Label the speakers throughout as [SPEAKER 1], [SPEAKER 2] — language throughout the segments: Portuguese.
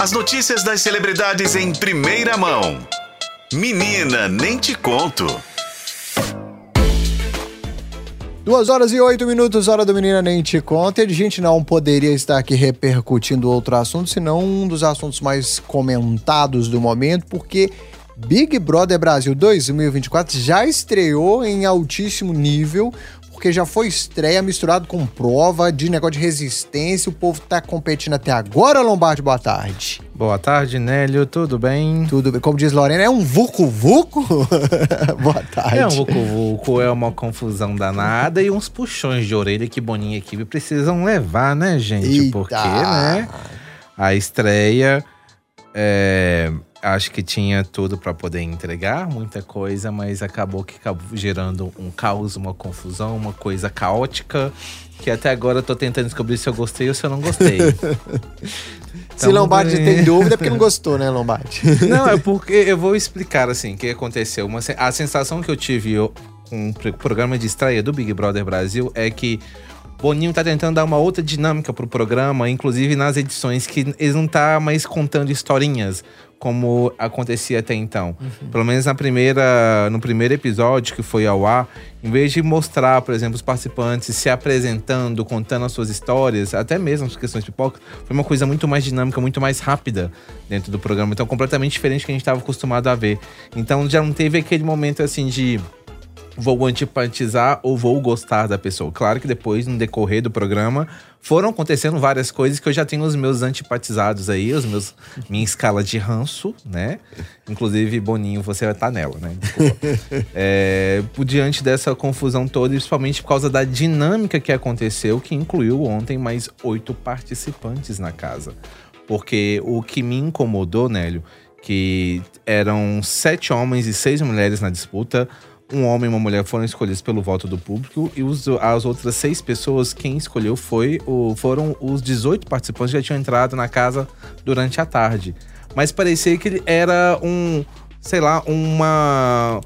[SPEAKER 1] As notícias das celebridades em primeira mão. Menina, nem te conto.
[SPEAKER 2] Duas horas e oito minutos, hora do Menina Nem Te Conta. E a gente não poderia estar aqui repercutindo outro assunto, senão um dos assuntos mais comentados do momento, porque Big Brother Brasil 2024 já estreou em altíssimo nível, porque já foi estreia misturado com prova de negócio de resistência. O povo tá competindo até agora, Lombardi. Boa tarde.
[SPEAKER 3] Boa tarde, Nélio. Tudo bem?
[SPEAKER 2] Tudo bem. Como diz Lorena, é um vucu-vucu? Boa tarde.
[SPEAKER 3] É um vucu-vucu, é uma confusão danada e uns puxões de orelha que Boninha e equipe precisam levar, né, gente?
[SPEAKER 2] Eita.
[SPEAKER 3] Porque, né? A estreia. É, acho que tinha tudo para poder entregar muita coisa, mas acabou que acabou gerando um caos, uma confusão, uma coisa caótica que até agora eu tô tentando descobrir se eu gostei ou se eu não gostei.
[SPEAKER 2] Se Lombardi tem dúvida é porque não gostou, né, Lombardi?
[SPEAKER 3] Não, é porque eu vou explicar assim o que aconteceu. Uma, a sensação que eu tive com o pro- programa de estreia do Big Brother Brasil é que Boninho tá tentando dar uma outra dinâmica pro programa, inclusive nas edições que eles não tá mais contando historinhas como acontecia até então. Pelo menos na primeira, no primeiro episódio que foi ao ar, em vez de mostrar, por exemplo, os participantes se apresentando, contando as suas histórias, até mesmo as questões de pipoca, foi uma coisa muito mais dinâmica, muito mais rápida dentro do programa. Então, completamente diferente do que a gente estava acostumado a ver. Então, já não teve aquele momento assim de vou antipatizar ou vou gostar da pessoa. Claro que depois, no decorrer do programa, foram acontecendo várias coisas que eu já tenho os meus antipatizados aí, os meus minha escala de ranço, né? Inclusive, Boninho, você vai estar nela, né? É, por diante dessa confusão toda, e principalmente por causa da dinâmica que aconteceu, que incluiu ontem mais oito participantes na casa. Porque o que me incomodou, Nélio, que eram sete homens e seis mulheres na disputa. Um homem e uma mulher foram escolhidos pelo voto do público e os- as outras seis pessoas, quem escolheu foi o, foram os 18 participantes que já tinham entrado na casa durante a tarde. Mas parecia que era um, sei lá, uma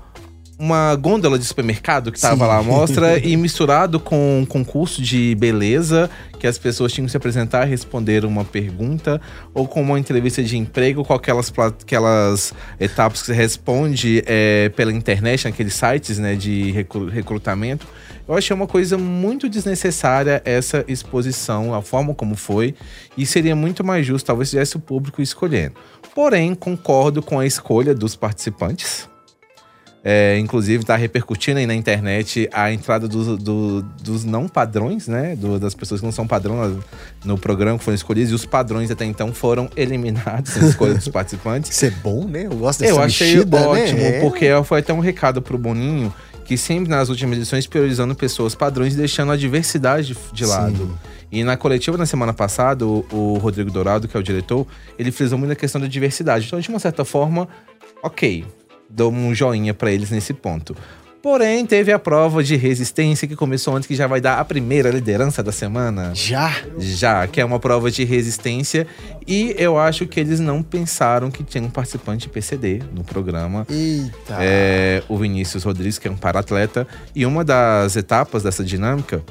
[SPEAKER 3] uma gôndola de supermercado que tava
[SPEAKER 2] Sim.
[SPEAKER 3] lá à mostra e misturado com um concurso de beleza que as pessoas tinham que se apresentar, responder uma pergunta ou com uma entrevista de emprego com aquelas, aquelas etapas que você responde é, pela internet, naqueles sites né, de recru- recrutamento. Eu achei uma coisa muito desnecessária essa exposição, a forma como foi, e seria muito mais justo, talvez tivesse o público escolhendo. Porém, concordo com a escolha dos participantes. É, inclusive, tá repercutindo aí na internet a entrada dos- do- dos não padrões, né? Do- das pessoas que não são padrão no- programa que foram escolhidos, e os padrões até então foram eliminados na escolha dos participantes.
[SPEAKER 2] Isso é bom, né? Eu gosto dessa
[SPEAKER 3] Eu achei
[SPEAKER 2] mexida, né?
[SPEAKER 3] ótimo,
[SPEAKER 2] É.
[SPEAKER 3] porque foi até um recado pro Boninho, que sempre nas últimas edições priorizando pessoas padrões e deixando a diversidade de, lado. E na coletiva na semana passada, o, o Rodrigo Dourado, que é o diretor, ele frisou muito a questão da diversidade. Então, de uma certa forma, ok, dou um joinha pra eles nesse ponto. Porém, teve a prova de resistência que começou antes, que já vai dar a primeira liderança da semana.
[SPEAKER 2] Já?
[SPEAKER 3] Já, que é uma prova de resistência. E eu acho que eles não pensaram que tinha um participante PCD no programa.
[SPEAKER 2] Eita.
[SPEAKER 3] É, o Vinícius Rodrigues, que é um paratleta. E uma das etapas dessa dinâmica,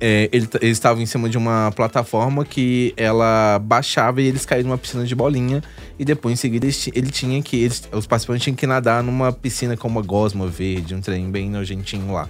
[SPEAKER 3] é, ele, eles estavam em cima de uma plataforma que ela baixava e eles caíram numa piscina de bolinha. E depois, em seguida, eles ele tinha que. Eles, os participantes tinham que nadar numa piscina com uma gosma verde, um trem bem nojentinho lá.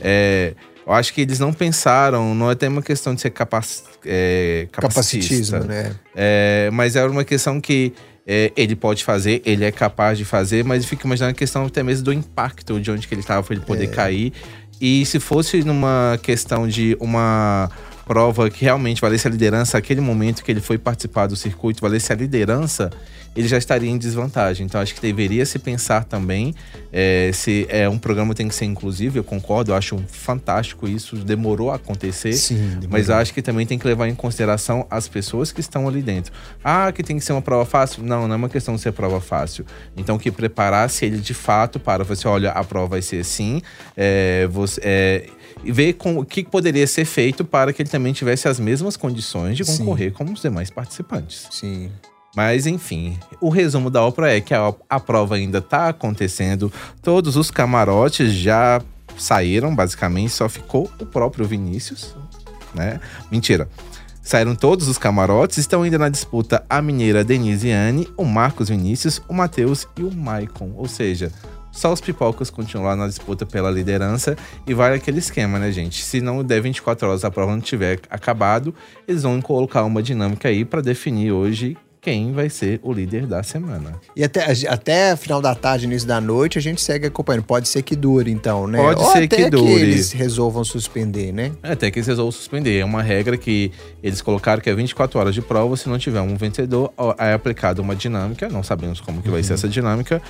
[SPEAKER 3] É, eu acho que eles não pensaram, não é até uma questão de ser capac, é, capacitista.
[SPEAKER 2] Capacitismo, né?
[SPEAKER 3] É, mas era uma questão que é, ele pode fazer, ele é capaz de fazer, mas eu fico imaginando a questão até mesmo do impacto de onde que ele estava para ele
[SPEAKER 2] É.
[SPEAKER 3] poder cair. E se fosse numa questão de uma prova que realmente valesse a liderança, aquele momento que ele foi participar do circuito, valesse a liderança, ele já estaria em desvantagem. Então acho que deveria se pensar também é, se é um programa tem que ser inclusivo, eu concordo, eu acho fantástico isso, demorou a acontecer.
[SPEAKER 2] Sim,
[SPEAKER 3] Mas eu acho que também tem que levar em consideração as pessoas que estão ali dentro. Ah, que tem que ser uma prova fácil? Não, não é uma questão de ser prova fácil. Então, que preparasse ele de fato para você, olha, a prova vai ser assim, é, você, é, e ver com, o que poderia ser feito para que ele também tivesse as mesmas condições de
[SPEAKER 2] Sim.
[SPEAKER 3] concorrer como os demais participantes.
[SPEAKER 2] Sim.
[SPEAKER 3] Mas enfim, o resumo da ópera é que a, a prova ainda está acontecendo, todos os camarotes já saíram, basicamente, só ficou o próprio Vinícius, né? Mentira. Saíram todos os camarotes, estão ainda na disputa a mineira Denise Anne, o Marcos Vinícius, o Matheus e o Maicon. Ou seja, só os pipocas continuam lá na disputa pela liderança e vale aquele esquema, né, gente? Se não der 24 horas a prova não tiver acabado, eles vão colocar uma dinâmica aí para definir hoje quem vai ser o líder da semana.
[SPEAKER 2] E até, até final da tarde, início da noite, a gente segue acompanhando. Pode ser que dure, então, né?
[SPEAKER 3] Pode
[SPEAKER 2] Ou
[SPEAKER 3] ser
[SPEAKER 2] até
[SPEAKER 3] que dure.
[SPEAKER 2] eles resolvam suspender, né?
[SPEAKER 3] Até que eles resolvam suspender. É uma regra que eles colocaram que é 24 horas de prova. Se não tiver um vencedor, é aplicada uma dinâmica. Não sabemos como que vai ser essa dinâmica.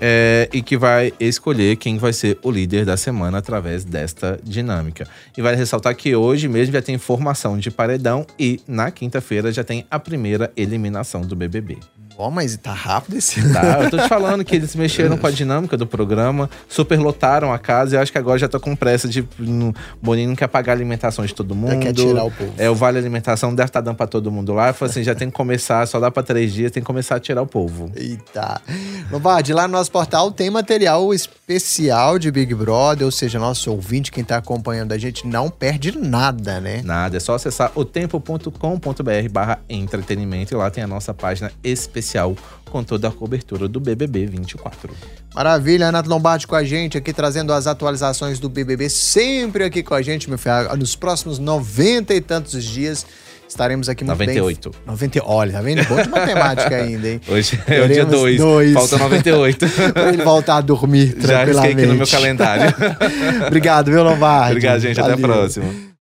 [SPEAKER 3] é, e que vai escolher quem vai ser o líder da semana através desta dinâmica. E vale ressaltar que hoje mesmo já tem formação de paredão e na quinta-feira já tem a primeira eliminação do BBB.
[SPEAKER 2] Ó, mas tá rápido esse
[SPEAKER 3] Tá, eu tô te falando que eles mexeram com a dinâmica do programa, superlotaram a casa e eu acho que agora já tô com pressa de. No, Boninho não quer pagar a alimentação de todo mundo.
[SPEAKER 2] quer tirar o povo.
[SPEAKER 3] É, o Vale Alimentação deve estar dando pra todo mundo lá. Eu falei assim: já tem que começar, só dá pra três dias, tem que começar a tirar o povo.
[SPEAKER 2] Eita. Lombardi, lá no nosso portal tem material especial de Big Brother, ou seja, nosso ouvinte, quem tá acompanhando a gente, não perde nada, né?
[SPEAKER 3] Nada, é só acessar otempo.com.br barra entretenimento e lá tem a nossa página especial com toda a cobertura do BBB 24.
[SPEAKER 2] Maravilha, Renato Lombardi com a gente aqui, trazendo as atualizações do BBB, sempre aqui com a gente, meu filho. Nos próximos 90 e tantos dias estaremos aqui muito
[SPEAKER 3] 98.
[SPEAKER 2] bem. 90. Olha, tá vendo? Bom de matemática ainda, hein?
[SPEAKER 3] Hoje é o dia
[SPEAKER 2] Teremos
[SPEAKER 3] 2,
[SPEAKER 2] dois.
[SPEAKER 3] falta 98.
[SPEAKER 2] pra ele voltar a dormir
[SPEAKER 3] Já risquei aqui no meu calendário.
[SPEAKER 2] Obrigado, viu, Lombardi?
[SPEAKER 3] Obrigado, gente. Até a
[SPEAKER 2] Valeu.
[SPEAKER 3] próxima.